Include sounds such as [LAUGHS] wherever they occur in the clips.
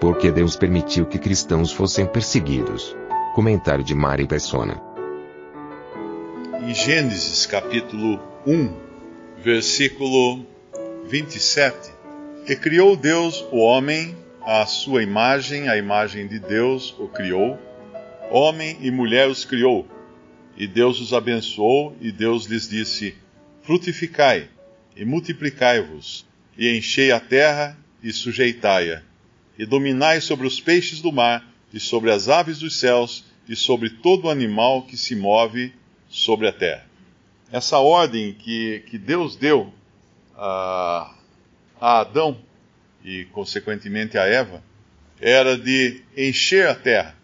Porque Deus permitiu que cristãos fossem perseguidos. Comentário de Mari Persona. Em Gênesis capítulo 1, versículo 27, que criou Deus o homem à sua imagem, a imagem de Deus o criou, homem e mulher os criou. E Deus os abençoou, e Deus lhes disse: Frutificai e multiplicai-vos, e enchei a terra e sujeitai-a, e dominai sobre os peixes do mar, e sobre as aves dos céus, e sobre todo animal que se move sobre a terra. Essa ordem que, que Deus deu a, a Adão e, consequentemente, a Eva, era de encher a terra,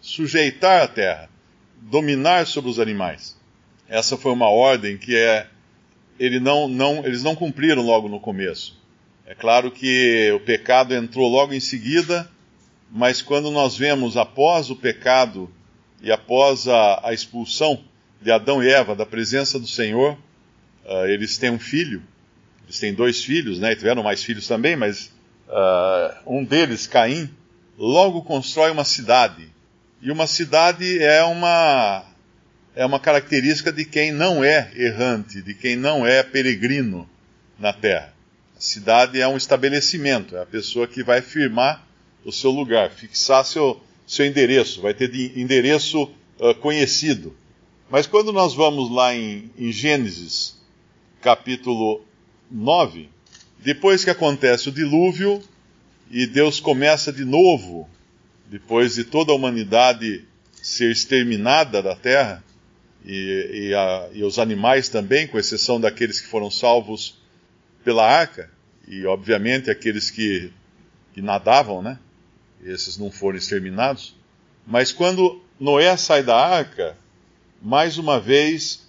sujeitar a terra, dominar sobre os animais. Essa foi uma ordem que é, ele não, não, eles não cumpriram logo no começo. É claro que o pecado entrou logo em seguida, mas quando nós vemos após o pecado e após a, a expulsão de Adão e Eva da presença do Senhor, uh, eles têm um filho, eles têm dois filhos, né? E tiveram mais filhos também, mas uh, um deles, Caim, logo constrói uma cidade. E uma cidade é uma é uma característica de quem não é errante, de quem não é peregrino na terra. Cidade é um estabelecimento, é a pessoa que vai firmar o seu lugar, fixar seu, seu endereço, vai ter endereço uh, conhecido. Mas quando nós vamos lá em, em Gênesis, capítulo 9, depois que acontece o dilúvio e Deus começa de novo, depois de toda a humanidade ser exterminada da terra, e, e, a, e os animais também, com exceção daqueles que foram salvos pela arca, e obviamente aqueles que, que nadavam, né? Esses não foram exterminados. Mas quando Noé sai da arca, mais uma vez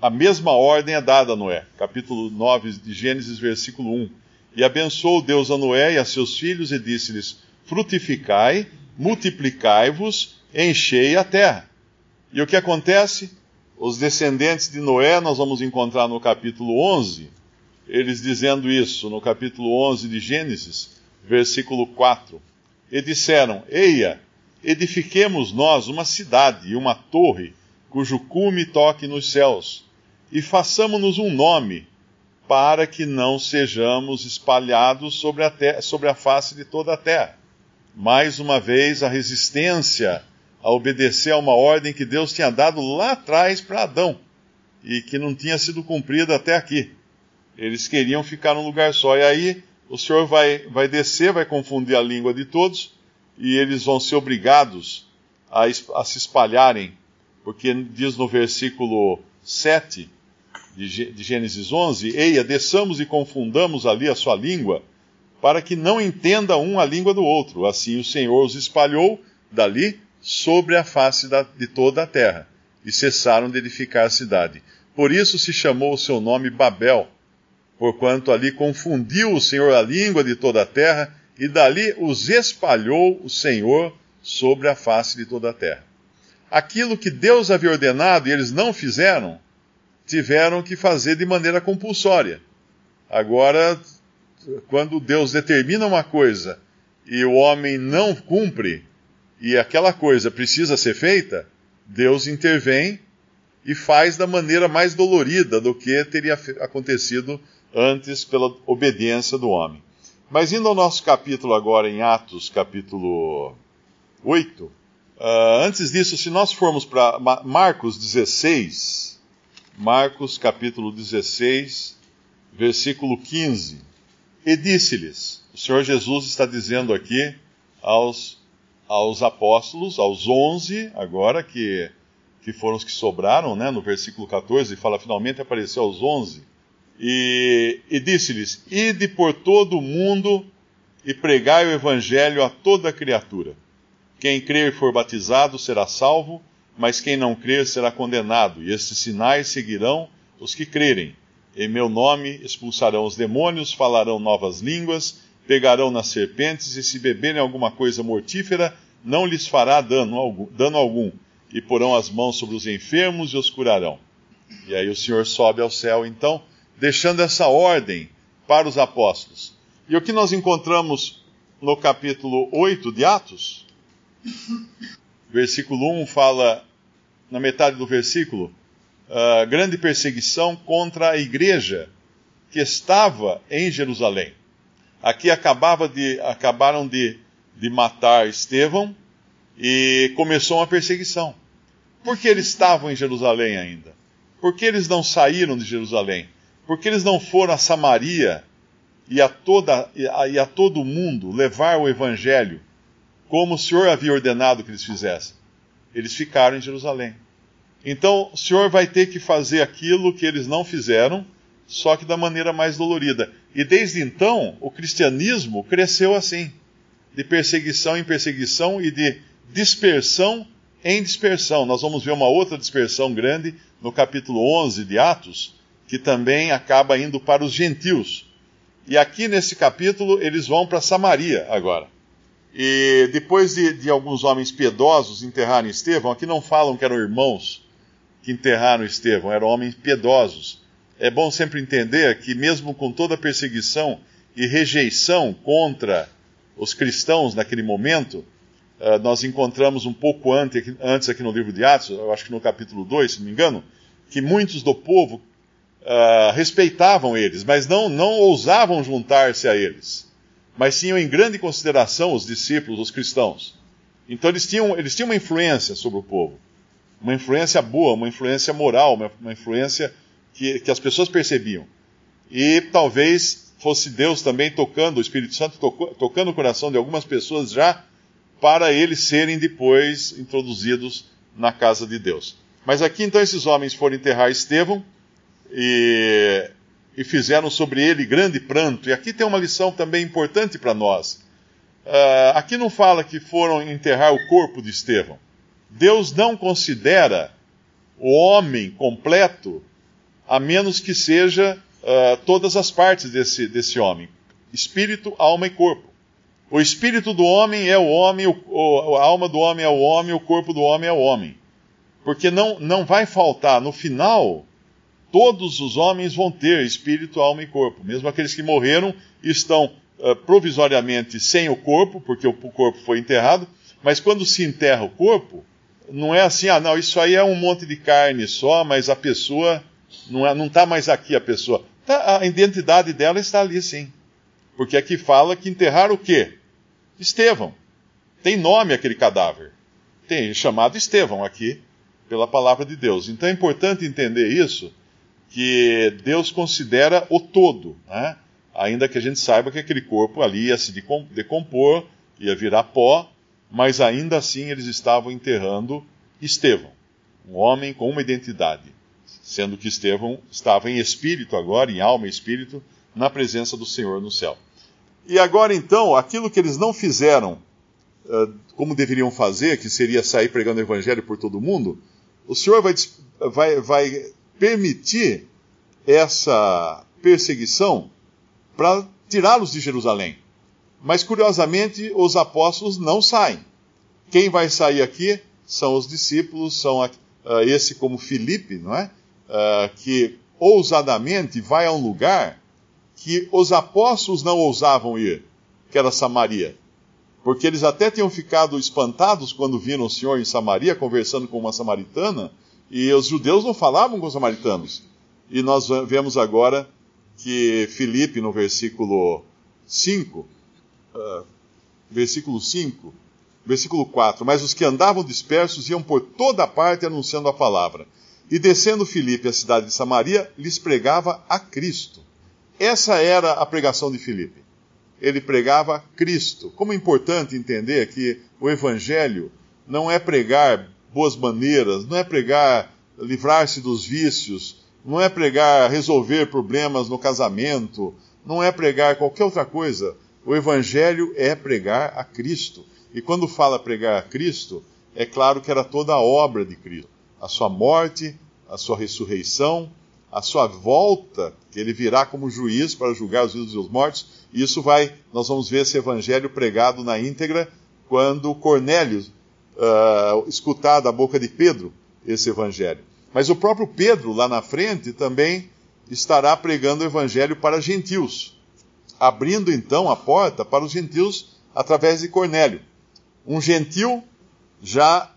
a mesma ordem é dada a Noé. Capítulo 9 de Gênesis, versículo 1. E abençoou Deus a Noé e a seus filhos e disse-lhes: Frutificai, multiplicai-vos, enchei a terra. E o que acontece? Os descendentes de Noé, nós vamos encontrar no capítulo 11, eles dizendo isso, no capítulo 11 de Gênesis, versículo 4. E disseram: Eia, edifiquemos nós uma cidade e uma torre, cujo cume toque nos céus, e façamos-nos um nome, para que não sejamos espalhados sobre a, terra, sobre a face de toda a terra. Mais uma vez, a resistência a obedecer a uma ordem que Deus tinha dado lá atrás para Adão e que não tinha sido cumprida até aqui. Eles queriam ficar num lugar só. E aí o Senhor vai, vai descer, vai confundir a língua de todos e eles vão ser obrigados a, a se espalharem, porque diz no versículo 7 de, de Gênesis 11: Eia, desçamos e confundamos ali a sua língua, para que não entenda um a língua do outro. Assim o Senhor os espalhou dali sobre a face da, de toda a terra, e cessaram de edificar a cidade. Por isso se chamou o seu nome Babel, porquanto ali confundiu o Senhor a língua de toda a terra, e dali os espalhou o Senhor sobre a face de toda a terra. Aquilo que Deus havia ordenado e eles não fizeram, tiveram que fazer de maneira compulsória. Agora, quando Deus determina uma coisa e o homem não cumpre, e aquela coisa precisa ser feita, Deus intervém e faz da maneira mais dolorida do que teria acontecido antes pela obediência do homem. Mas indo ao nosso capítulo agora em Atos, capítulo 8, uh, ah, antes disso, se nós formos para Marcos 16, Marcos capítulo 16, versículo 15, e disse-lhes, o Senhor Jesus está dizendo aqui aos aos apóstolos, aos onze, agora que, que foram os que sobraram, né? No versículo 14, fala: finalmente apareceu aos onze. E, e disse-lhes: Ide por todo o mundo e pregai o evangelho a toda criatura. Quem crer e for batizado será salvo, mas quem não crer será condenado. E estes sinais seguirão os que crerem. Em meu nome expulsarão os demônios, falarão novas línguas, pegarão nas serpentes, e se beberem alguma coisa mortífera, não lhes fará dano dano algum. E porão as mãos sobre os enfermos e os curarão. E aí o Senhor sobe ao céu, então, deixando essa ordem para os apóstolos. E o que nós encontramos no capítulo 8 de Atos? Versículo 1 fala, na metade do versículo, uh, grande perseguição contra a igreja que estava em Jerusalém. Aqui acabava de, acabaram de, de matar Estevão e começou uma perseguição. Por que eles estavam em Jerusalém ainda? Por que eles não saíram de Jerusalém? Porque eles não foram a Samaria e a, toda, e a, e a todo mundo levar o evangelho como o Senhor havia ordenado que eles fizessem. Eles ficaram em Jerusalém. Então, o Senhor vai ter que fazer aquilo que eles não fizeram, só que da maneira mais dolorida. E desde então, o cristianismo cresceu assim, de perseguição em perseguição e de dispersão em dispersão. Nós vamos ver uma outra dispersão grande no capítulo 11 de Atos, que também acaba indo para os gentios. E aqui nesse capítulo eles vão para Samaria agora. E depois de, de, alguns homens piedosos enterrarem Estevão, aqui não falam que eram irmãos que enterraram Estevão, eram homens piedosos. É bom sempre entender que, mesmo com toda a perseguição e rejeição contra os cristãos naquele momento, uh, nós encontramos um pouco antes, antes aqui no livro de Atos, eu acho que no capítulo 2, se não me engano, que muitos do povo uh, respeitavam eles, mas não, não ousavam juntar-se a eles. Mas tinham em grande consideração os discípulos, os cristãos. Então eles tinham, eles tinham uma influência sobre o povo. Uma influência boa, uma influência moral, uma, uma influência que, que as pessoas percebiam. E talvez fosse Deus também tocando, o Espírito Santo tocou, tocando o coração de algumas pessoas já para eles serem depois introduzidos na casa de Deus. Mas aqui então esses homens foram enterrar Estevão, e, e fizeram sobre ele grande pranto. E aqui tem uma lição também importante para nós. Uh, aqui não fala que foram enterrar o corpo de Estevão. Deus não considera o homem completo a menos que seja uh, todas as partes desse, desse homem: espírito, alma e corpo. O espírito do homem é o homem, a alma do homem é o homem, o corpo do homem é o homem. Porque não, não vai faltar no final todos os homens vão ter espírito, alma e corpo. Mesmo aqueles que morreram estão uh, provisoriamente sem o corpo, porque o, corpo foi enterrado, mas quando se enterra o corpo, não é assim, ah, não, isso aí é um monte de carne só, mas a pessoa não está não tá mais aqui a pessoa. Tá, a identidade dela está ali sim. Porque aqui fala que enterrar o quê? Estevão. Tem nome aquele cadáver. Tem chamado Estevão aqui, pela palavra de Deus. Então é importante entender isso, que Deus considera o todo, né? ainda que a gente saiba que aquele corpo ali ia se decompor, ia virar pó, mas ainda assim eles estavam enterrando Estevão, um homem com uma identidade, sendo que Estevão estava em espírito agora, em alma e espírito, na presença do Senhor no céu. E agora então, aquilo que eles não fizeram como deveriam fazer, que seria sair pregando o evangelho por todo mundo, o Senhor vai, vai, vai permitir essa perseguição para tirá-los de Jerusalém. Mas curiosamente, os apóstolos não saem. Quem vai sair aqui são os discípulos, são uh, esse como Filipe, não é? Uh, que ousadamente vai a um lugar que os apóstolos não ousavam ir, que era Samaria. Porque eles até tinham ficado espantados quando viram o Senhor em Samaria conversando com uma samaritana, e os judeus não falavam com os samaritanos. E nós vemos agora que Filipe, no versículo 5, uh, ah, versículo 5, versículo 4, mas os que andavam dispersos iam por toda parte anunciando a palavra. E descendo Filipe à cidade de Samaria, lhes pregava a Cristo. Essa era a pregação de Filipe. Ele pregava Cristo. Como é importante entender que o evangelho não é pregar boas maneiras, não é pregar livrar-se dos vícios, não é pregar resolver problemas no casamento, não é pregar qualquer outra coisa. O Evangelho é pregar a Cristo. E quando fala pregar a Cristo, é claro que era toda a obra de Cristo. A sua morte, a sua ressurreição, a sua volta, que ele virá como juiz para julgar os vivos e os mortos. E isso vai, nós vamos ver esse evangelho pregado na íntegra quando Cornélio uh, escutar da boca de Pedro esse evangelho. Mas o próprio Pedro, lá na frente, também estará pregando o evangelho para gentios, abrindo então a porta para os gentios através de Cornélio. Um gentil já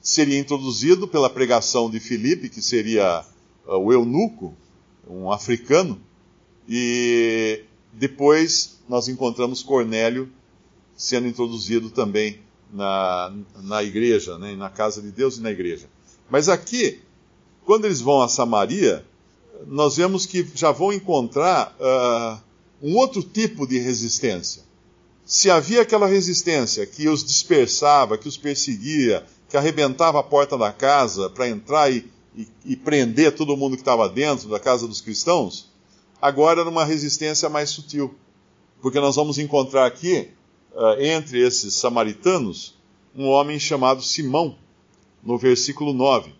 seria introduzido pela pregação de Filipe, que seria uh, o eunuco, um africano, e depois nós encontramos Cornélio sendo introduzido também na, na igreja, né, na casa de Deus e na igreja. Mas aqui, quando eles vão a Samaria, nós vemos que já vão encontrar uh, um outro tipo de resistência. Se havia aquela resistência que os dispersava, que os perseguia, que arrebentava a porta da casa para entrar e, e, e, prender todo mundo que estava dentro da casa dos cristãos, agora era uma resistência mais sutil. Porque nós vamos encontrar aqui, uh, entre esses samaritanos, um homem chamado Simão, no versículo 9.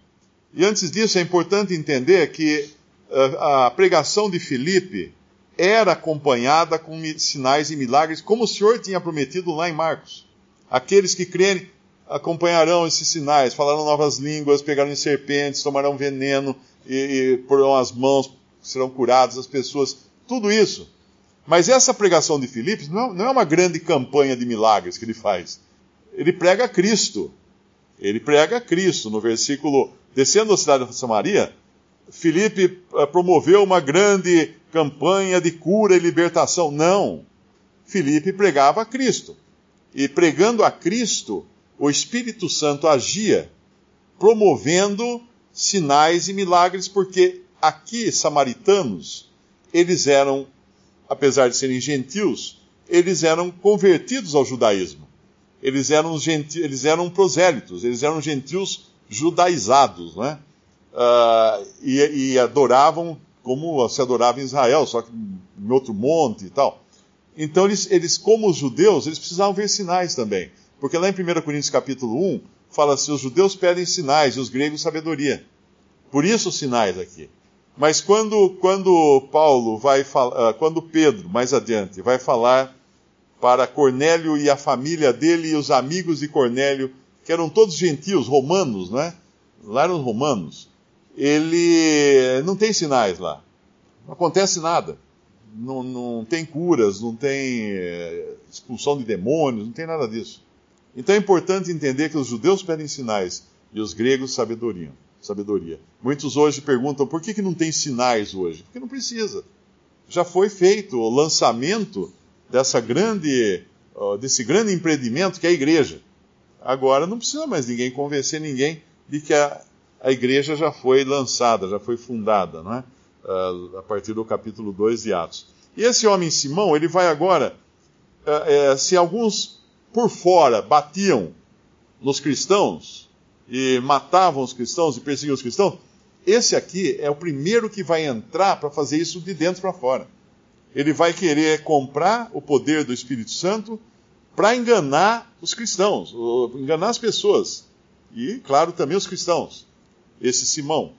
E antes disso, é importante entender que uh, a pregação de Filipe era acompanhada com sinais e milagres, como o Senhor tinha prometido lá em Marcos. Aqueles que crerem acompanharão esses sinais, falarão novas línguas, pegarão serpentes, tomarão veneno e, e porão as mãos, serão curadas as pessoas. Tudo isso. Mas essa pregação de Filipos não, não é uma grande campanha de milagres que ele faz. Ele prega Cristo. Ele prega Cristo. No versículo, descendo a cidade de Samaria, Filipe eh, promoveu uma grande campanha de cura e libertação. Não. Filipe pregava a Cristo. E pregando a Cristo, o Espírito Santo agia, promovendo sinais e milagres, porque aqui, samaritanos, eles eram, apesar de serem gentios, eles eram convertidos ao judaísmo. Eles eram, genti eles eram prosélitos, eles eram gentios judaizados, né? Uh, e, e adoravam como se adorava em Israel, só que em outro monte e tal. Então, eles, eles, como os judeus, eles precisavam ver sinais também. Porque lá em 1 Coríntios capítulo 1, fala assim, os judeus pedem sinais e os gregos sabedoria. Por isso os sinais aqui. Mas quando, quando Paulo vai falar, ah, quando Pedro, mais adiante, vai falar para Cornélio e a família dele e os amigos de Cornélio, que eram todos gentios, romanos, não é? Lá eram romanos ele não tem sinais lá. Não acontece nada. Não, não tem curas, não tem é, expulsão de demônios, não tem nada disso. Então é importante entender que os judeus pedem sinais e os gregos sabedoria. Sabedoria. Muitos hoje perguntam por que, que não tem sinais hoje? Porque não precisa. Já foi feito o lançamento dessa grande, desse grande empreendimento que é a igreja. Agora não precisa mais ninguém convencer ninguém de que a, a igreja já foi lançada, já foi fundada, não é? Uh, a partir do capítulo 2 de Atos. E esse homem Simão, ele vai agora, uh, uh, se alguns por fora batiam nos cristãos e matavam os cristãos e perseguiam os cristãos, esse aqui é o primeiro que vai entrar para fazer isso de dentro para fora. Ele vai querer comprar o poder do Espírito Santo para enganar os cristãos, enganar as pessoas. E, claro, também os cristãos esse Simão.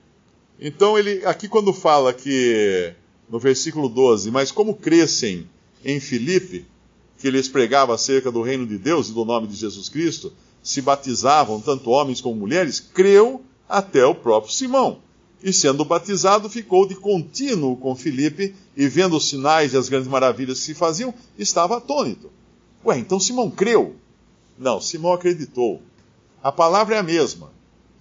Então ele aqui quando fala que no versículo 12, mas como crescem em Filipe, que lhes pregava acerca do reino de Deus e do nome de Jesus Cristo, se batizavam tanto homens como mulheres, creu até o próprio Simão. E sendo batizado, ficou de contínuo com Filipe, e vendo os sinais e as grandes maravilhas que se faziam, estava atônito. Ué, então Simão creu? Não, Simão acreditou. A palavra é a mesma.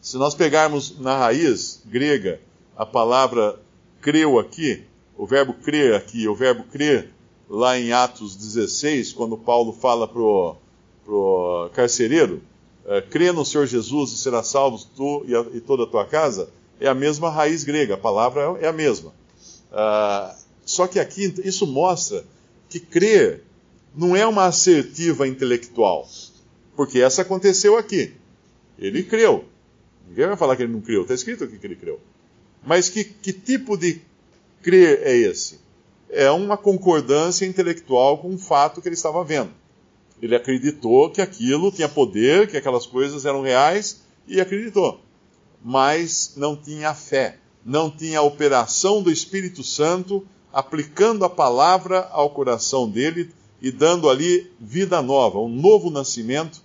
Se nós pegarmos na raiz grega a palavra creu aqui, o verbo crer aqui, o verbo crer lá em Atos 16, quando Paulo fala pro, pro carcereiro, é, crê no Senhor Jesus e será salvo tu e, a, e, toda a tua casa, é a mesma raiz grega, a palavra é a mesma. Uh, só que aqui isso mostra que crer não é uma assertiva intelectual, porque essa aconteceu aqui. Ele creu. Ninguém vai falar que ele não criou, está escrito aqui que ele criou. Mas que, que tipo de crer é esse? É uma concordância intelectual com o fato que ele estava vendo. Ele acreditou que aquilo tinha poder, que aquelas coisas eram reais e acreditou. Mas não tinha fé, não tinha a operação do Espírito Santo aplicando a palavra ao coração dele e dando ali vida nova, um novo nascimento,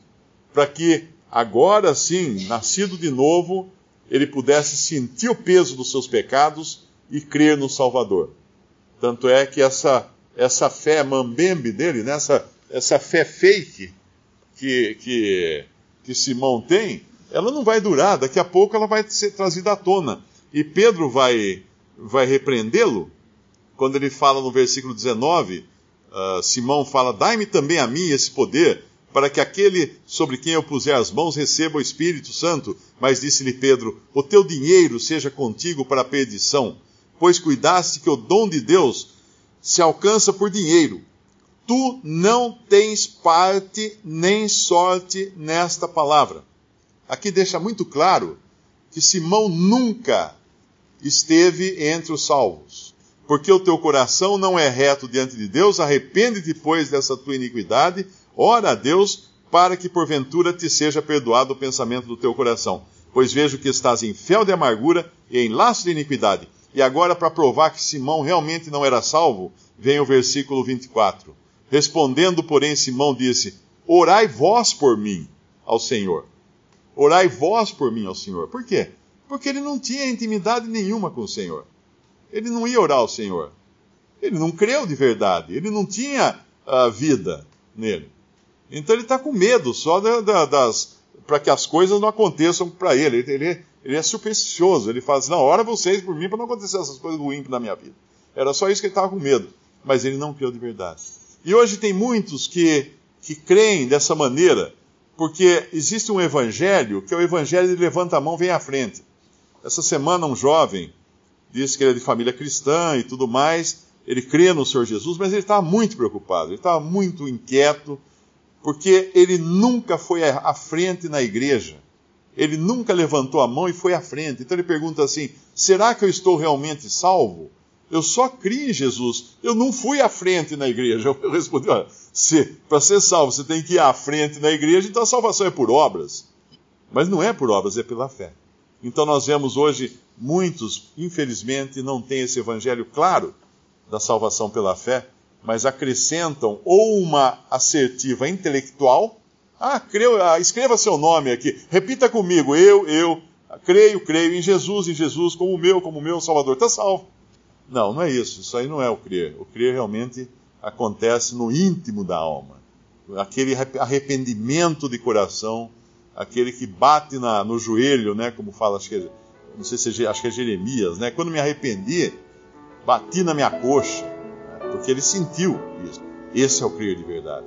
para que agora sim, nascido de novo, ele pudesse sentir o peso dos seus pecados e crer no Salvador. Tanto é que essa, essa fé mambembe dele, né, essa, essa fé fake que, que, que Simão tem, ela não vai durar, daqui a pouco ela vai ser trazida à tona. E Pedro vai, vai repreendê-lo, quando ele fala no versículo 19, uh, ah, Simão fala: Dai-me também a mim esse poder, para que aquele sobre quem eu puser as mãos receba o Espírito Santo. Mas disse-lhe Pedro: O teu dinheiro seja contigo para a perdição, pois cuidaste que o dom de Deus se alcança por dinheiro. Tu não tens parte nem sorte nesta palavra. Aqui deixa muito claro que Simão nunca esteve entre os salvos. Porque o teu coração não é reto diante de Deus, arrepende depois dessa tua iniquidade, ora a Deus, para que porventura te seja perdoado o pensamento do teu coração. Pois vejo que estás em fel de amargura e em laço de iniquidade. E agora, para provar que Simão realmente não era salvo, vem o versículo 24. Respondendo, porém, Simão disse: Orai vós por mim ao Senhor. Orai vós por mim ao Senhor. Por quê? Porque ele não tinha intimidade nenhuma com o Senhor. Ele não ia orar ao Senhor. Ele não creu de verdade. Ele não tinha uh, vida nele. Então ele está com medo só da, da, das. para que as coisas não aconteçam para ele. Ele, ele. é supersticioso. Ele fala assim: não, ora vocês por mim para não acontecer essas coisas ruins na minha vida. Era só isso que ele estava com medo. Mas ele não creu de verdade. E hoje tem muitos que, que creem dessa maneira, porque existe um evangelho que é o evangelho de levanta a mão, vem à frente. Essa semana um jovem disse que ele é de família cristã e tudo mais, ele crê no Senhor Jesus, mas ele estava muito preocupado, ele estava muito inquieto, porque ele nunca foi à frente na igreja. Ele nunca levantou a mão e foi à frente. Então ele pergunta assim: será que eu estou realmente salvo? Eu só criei em Jesus. Eu não fui à frente na igreja. [LAUGHS] Eu respondi: olha, para ser salvo você tem que ir à frente na igreja, então a salvação é por obras. Mas não é por obras, é pela fé. Então nós vemos hoje muitos, infelizmente, não têm esse evangelho claro da salvação pela fé, mas acrescentam ou uma assertiva intelectual. Ah, creio, ah, escreva seu nome aqui, repita comigo, eu, eu, creio, creio em Jesus, em Jesus, como o meu, como o meu Salvador, está salvo. Não, não é isso, isso aí não é o crer. O crer realmente acontece no íntimo da alma. Aquele arrependimento de coração aquele que bate na, no joelho, né? Como fala, acho que, é, não sei se é, acho que é Jeremias, né? Quando me arrependi, bati na minha coxa, né, porque ele sentiu isso. Esse é o crer de verdade.